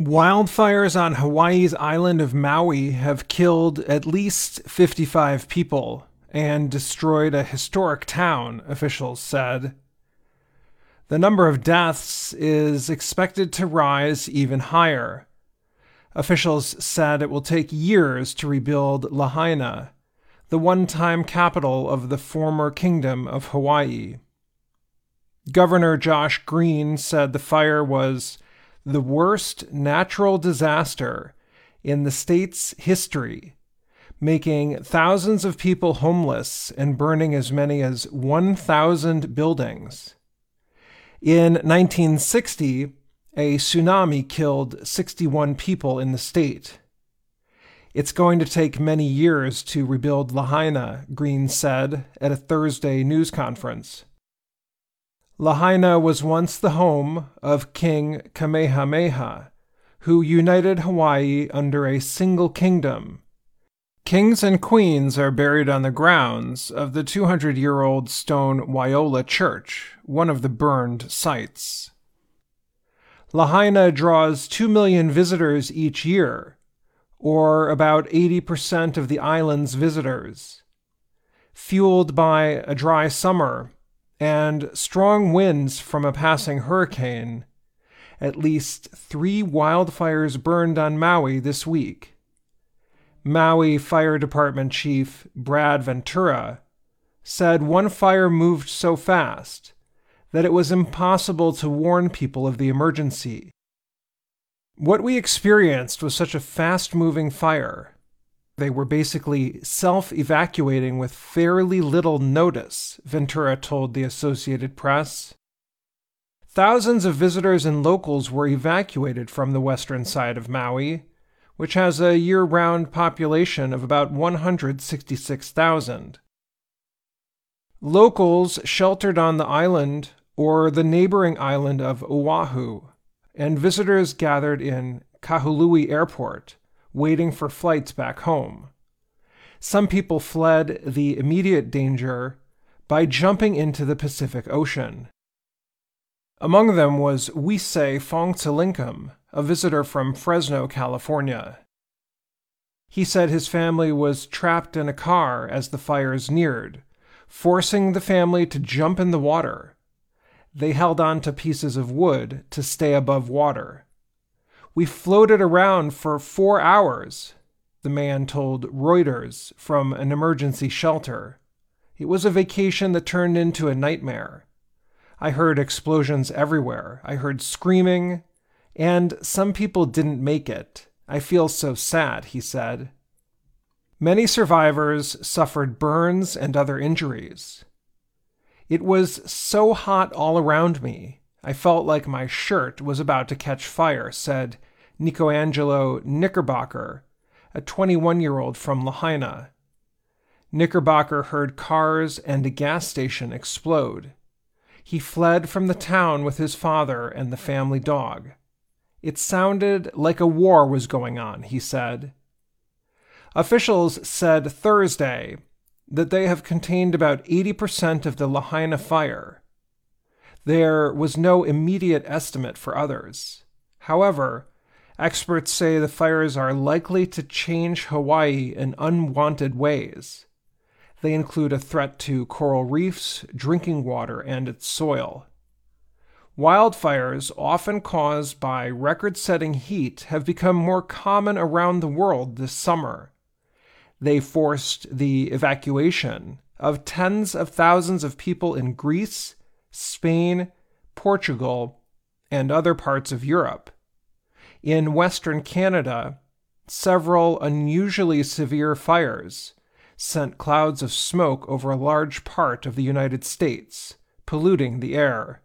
Wildfires on Hawaii's island of Maui have killed at least 55 people and destroyed a historic town, officials said. The number of deaths is expected to rise even higher. Officials said it will take years to rebuild Lahaina, the one time capital of the former Kingdom of Hawaii. Governor Josh Green said the fire was the worst natural disaster in the state's history, making thousands of people homeless and burning as many as 1,000 buildings. In 1960, a tsunami killed 61 people in the state. It's going to take many years to rebuild Lahaina, Green said at a Thursday news conference. Lahaina was once the home of King Kamehameha, who united Hawaii under a single kingdom. Kings and queens are buried on the grounds of the 200 year old stone Waiola Church, one of the burned sites. Lahaina draws 2 million visitors each year, or about 80% of the island's visitors. Fueled by a dry summer, and strong winds from a passing hurricane. At least three wildfires burned on Maui this week. Maui Fire Department Chief Brad Ventura said one fire moved so fast that it was impossible to warn people of the emergency. What we experienced was such a fast moving fire they were basically self evacuating with fairly little notice, Ventura told the Associated Press. Thousands of visitors and locals were evacuated from the western side of Maui, which has a year round population of about 166,000. Locals sheltered on the island or the neighboring island of Oahu, and visitors gathered in Kahului Airport waiting for flights back home. Some people fled the immediate danger by jumping into the Pacific Ocean. Among them was Wisei Fongtsalinkum, a visitor from Fresno, California. He said his family was trapped in a car as the fires neared, forcing the family to jump in the water. They held on to pieces of wood to stay above water. We floated around for four hours, the man told Reuters from an emergency shelter. It was a vacation that turned into a nightmare. I heard explosions everywhere. I heard screaming, and some people didn't make it. I feel so sad, he said. Many survivors suffered burns and other injuries. It was so hot all around me, I felt like my shirt was about to catch fire, said Nicoangelo Knickerbocker, a 21 year old from Lahaina. Knickerbocker heard cars and a gas station explode. He fled from the town with his father and the family dog. It sounded like a war was going on, he said. Officials said Thursday that they have contained about 80% of the Lahaina fire there was no immediate estimate for others. However, experts say the fires are likely to change Hawaii in unwanted ways. They include a threat to coral reefs, drinking water, and its soil. Wildfires, often caused by record setting heat, have become more common around the world this summer. They forced the evacuation of tens of thousands of people in Greece, Spain, Portugal, and other parts of Europe. In Western Canada, several unusually severe fires sent clouds of smoke over a large part of the United States, polluting the air.